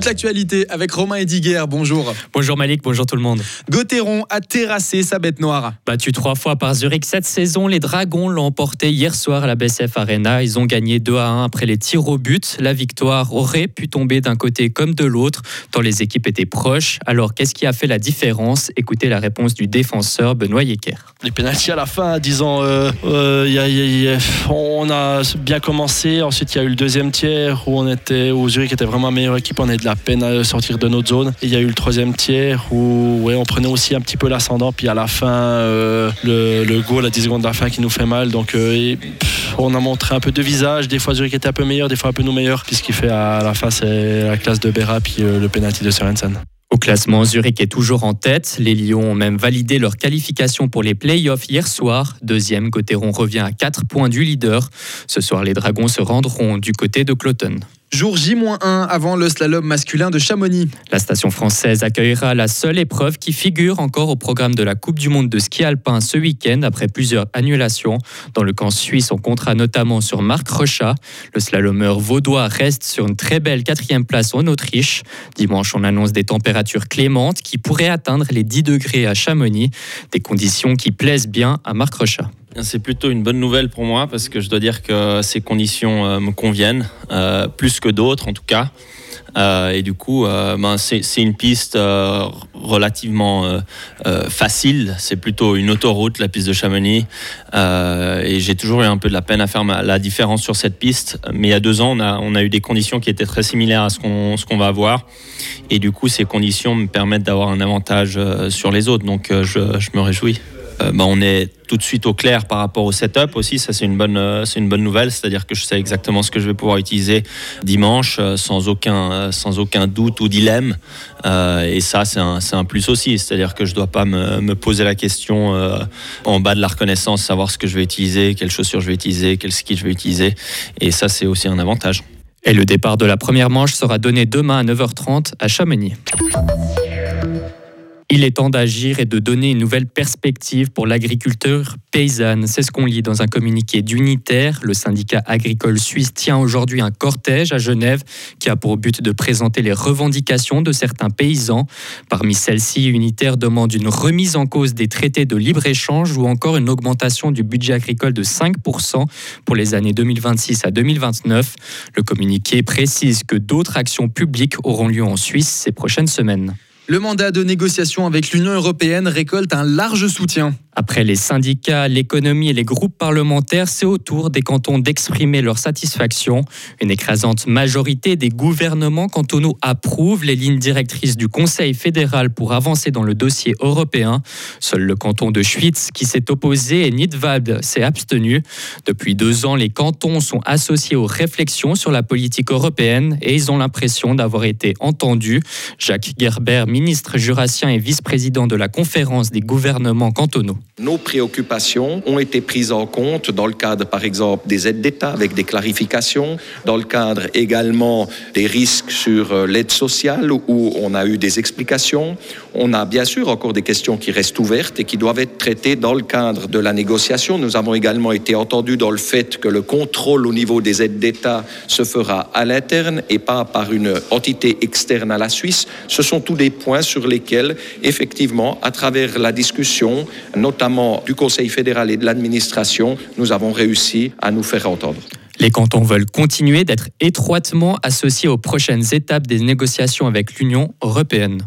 Toute l'actualité avec Romain Ediger. Bonjour. Bonjour Malik, bonjour tout le monde. Gauthieron a terrassé sa bête noire. Battu trois fois par Zurich cette saison, les Dragons l'ont emporté hier soir à la BSF Arena. Ils ont gagné 2 à 1 après les tirs au but. La victoire aurait pu tomber d'un côté comme de l'autre, tant les équipes étaient proches. Alors qu'est-ce qui a fait la différence? Écoutez la réponse du défenseur Benoît Yecker. Les pénalties à la fin, disant euh, euh, on a bien commencé. Ensuite, il y a eu le deuxième tiers où on était, où Zurich était vraiment la meilleure équipe. On de la peine à sortir de notre zone. il y a eu le troisième tiers où ouais, on prenait aussi un petit peu l'ascendant. Puis à la fin, euh, le, le, goal à 10 secondes de la fin qui nous fait mal. Donc euh, on a montré un peu de visage. Des fois Zurich était un peu meilleur, des fois un peu nous meilleurs. Puis ce qui fait à la fin, c'est la classe de Berra puis euh, le penalty de Sorensen. Au classement, Zurich est toujours en tête. Les Lions ont même validé leur qualification pour les playoffs hier soir. Deuxième, Gauthieron revient à 4 points du leader. Ce soir, les Dragons se rendront du côté de Cloton. Jour J-1 avant le slalom masculin de Chamonix. La station française accueillera la seule épreuve qui figure encore au programme de la Coupe du Monde de ski alpin ce week-end après plusieurs annulations. Dans le camp suisse, on comptera notamment sur Marc Rochat. Le slalomeur vaudois reste sur une très belle quatrième place en Autriche. Dimanche, on annonce des températures clémentes qui pourraient atteindre les 10 degrés à Chamonix, des conditions qui plaisent bien à Marc Rochat. C'est plutôt une bonne nouvelle pour moi parce que je dois dire que ces conditions euh, me conviennent, euh, plus que d'autres en tout cas. Euh, et du coup, ben, c'est une piste relativement facile. C'est plutôt une autoroute, la piste de Chamonix. et j'ai toujours eu un peu de la peine à faire la différence sur cette piste. Mais il y a deux ans, on a, eu des conditions qui étaient très similaires à ce qu'on va avoir. Et du coup, ces conditions me permettent d'avoir un avantage sur les autres. Donc, je me réjouis. Euh, bah, on est tout de suite au clair par rapport au setup aussi. Ça, c'est une bonne, euh, c'est une bonne nouvelle. C'est-à-dire que je sais exactement ce que je vais pouvoir utiliser dimanche euh, sans aucun, sans aucun doute ou dilemme. et ça, c'est un, un, plus aussi. C'est-à-dire que je ne dois pas me, poser la question en bas de la reconnaissance, savoir ce que je vais utiliser, quelles chaussures je vais utiliser, quel ski je vais utiliser. Et ça, c'est aussi un avantage. Et le départ de la première manche sera donné demain à 9h30 à Chamonix. Il est temps d'agir et de donner une nouvelle perspective pour l'agriculture paysanne. C'est ce qu'on lit dans un communiqué d'Unitaire. Le syndicat agricole suisse tient aujourd'hui un cortège à Genève qui a pour but de présenter les revendications de certains paysans. Parmi celles-ci, Unitaire demande une remise en cause des traités de libre-échange ou encore une augmentation du budget agricole de 5% pour les années 2026 à 2029. Le communiqué précise que d'autres actions publiques auront lieu en Suisse ces prochaines semaines. Le mandat de négociation avec l'Union européenne récolte un large soutien. Après les syndicats, l'économie et les groupes parlementaires, c'est au tour des cantons d'exprimer leur satisfaction. Une écrasante majorité des gouvernements cantonaux approuve les lignes directrices du Conseil fédéral pour avancer dans le dossier européen. Seul le canton de Schwyz, qui s'est opposé, et Nidwald s'est abstenu. Depuis deux ans, les cantons sont associés aux réflexions sur la politique européenne et ils ont l'impression d'avoir été entendus. Jacques Gerber, ministre jurassien et vice-président de la conférence des gouvernements cantonaux. Nos préoccupations ont été prises en compte dans le cadre, par exemple, des aides d'État avec des clarifications, dans le cadre également des risques sur euh, l'aide sociale où on a eu des explications. On a bien sûr encore des questions qui restent ouvertes et qui doivent être traitées dans le cadre de la négociation. Nous avons également été entendus dans le fait que le contrôle au niveau des aides d'État se fera à l'interne et pas par une entité externe à la Suisse. Ce sont tous des points sur lesquels, effectivement, à travers la discussion, notamment du Conseil fédéral et de l'administration, nous avons réussi à nous faire entendre. Les cantons veulent continuer d'être étroitement associés aux prochaines étapes des négociations avec l'Union européenne.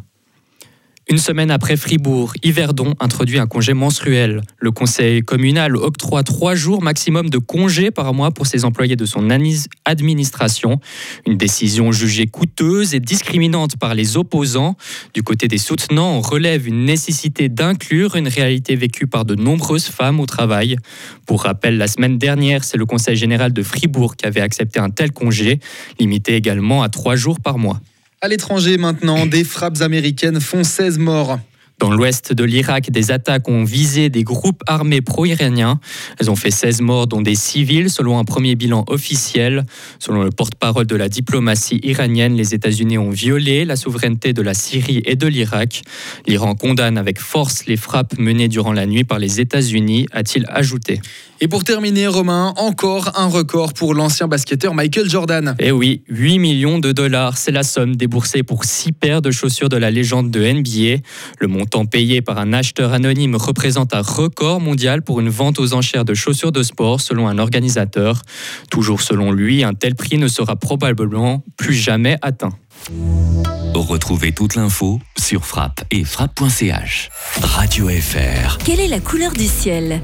Une semaine après Fribourg, Yverdon introduit un congé menstruel. Le conseil communal octroie trois jours maximum de congé par mois pour ses employés de son administration. Une décision jugée coûteuse et discriminante par les opposants. Du côté des soutenants, on relève une nécessité d'inclure une réalité vécue par de nombreuses femmes au travail. Pour rappel, la semaine dernière, c'est le conseil général de Fribourg qui avait accepté un tel congé, limité également à trois jours par mois. À l'étranger maintenant, des frappes américaines font 16 morts. Dans l'ouest de l'Irak, des attaques ont visé des groupes armés pro-iraniens. Elles ont fait 16 morts, dont des civils, selon un premier bilan officiel. Selon le porte-parole de la diplomatie iranienne, les États-Unis ont violé la souveraineté de la Syrie et de l'Irak. L'Iran condamne avec force les frappes menées durant la nuit par les États-Unis, a-t-il ajouté. Et pour terminer, Romain, encore un record pour l'ancien basketteur Michael Jordan. Eh oui, 8 millions de dollars, c'est la somme déboursée pour 6 paires de chaussures de la légende de NBA. Le montant payé par un acheteur anonyme représente un record mondial pour une vente aux enchères de chaussures de sport selon un organisateur. Toujours selon lui, un tel prix ne sera probablement plus jamais atteint. Retrouvez toute l'info sur frappe et frappe.ch. Radio FR. Quelle est la couleur du ciel?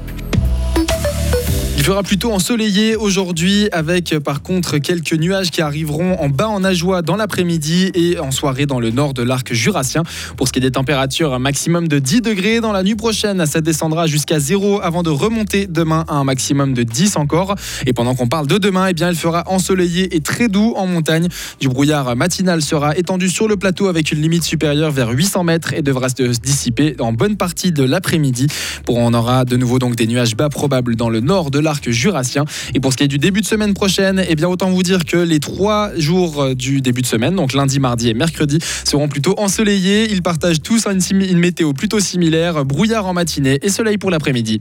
Il fera plutôt ensoleillé aujourd'hui avec par contre quelques nuages qui arriveront en bas en Ajoie dans l'après-midi et en soirée dans le nord de l'arc jurassien. Pour ce qui est des températures, un maximum de 10 degrés dans la nuit prochaine. Ça descendra jusqu'à 0 avant de remonter demain à un maximum de 10 encore. Et pendant qu'on parle de demain, eh bien, il fera ensoleillé et très doux en montagne. Du brouillard matinal sera étendu sur le plateau avec une limite supérieure vers 800 mètres et devra se dissiper en bonne partie de l'après-midi. Pour on aura de nouveau donc des nuages bas probables dans le nord de l'arc jurassien. Et pour ce qui est du début de semaine prochaine, eh bien autant vous dire que les trois jours euh, du début de semaine, donc lundi, mardi et mercredi, seront plutôt ensoleillés. Ils partagent tous une, météo plutôt similaire, brouillard en matinée et soleil pour l'après-midi.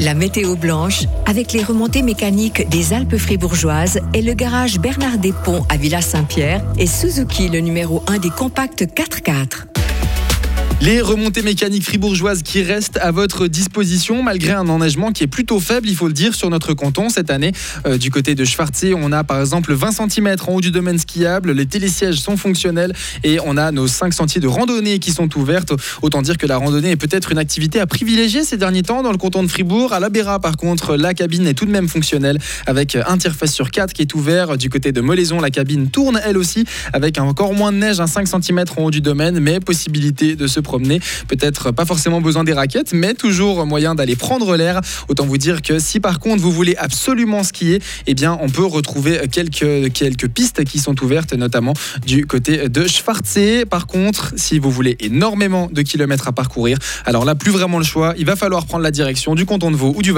La météo blanche, avec les remontées mécaniques des Alpes fribourgeoises et le garage Bernard Despont à Villa Saint-Pierre et Suzuki, le numéro 1 des compacts 4x4. Les remontées mécaniques fribourgeoises qui restent à votre disposition malgré un enneigement qui est plutôt faible, il faut le dire, sur notre canton cette année. Euh, du côté de Schwarzé, on a par exemple 20 cm en haut du domaine skiable, les télésièges sont fonctionnels et on a nos 5 sentiers de randonnée qui sont ouvertes. Autant dire que la randonnée est peut-être une activité à privilégier ces derniers temps dans le canton de Fribourg. À la Béra, par contre, la cabine est tout de même fonctionnelle avec tirefesse sur 4 qui est ouvert. Du côté de Molaison, la cabine tourne elle aussi avec encore moins de neige, un 5 cm en haut du domaine, mais possibilité de se promener. Peut-être pas forcément besoin des raquettes, mais toujours moyen d'aller prendre l'air. Autant vous dire que si par contre vous voulez absolument skier, eh bien on peut retrouver quelques, pistes qui sont ouvertes, notamment du côté de Schwarzé. Par contre, si vous voulez énormément de kilomètres à parcourir, alors là plus vraiment le choix, il va falloir prendre la direction du canton de Vaud ou du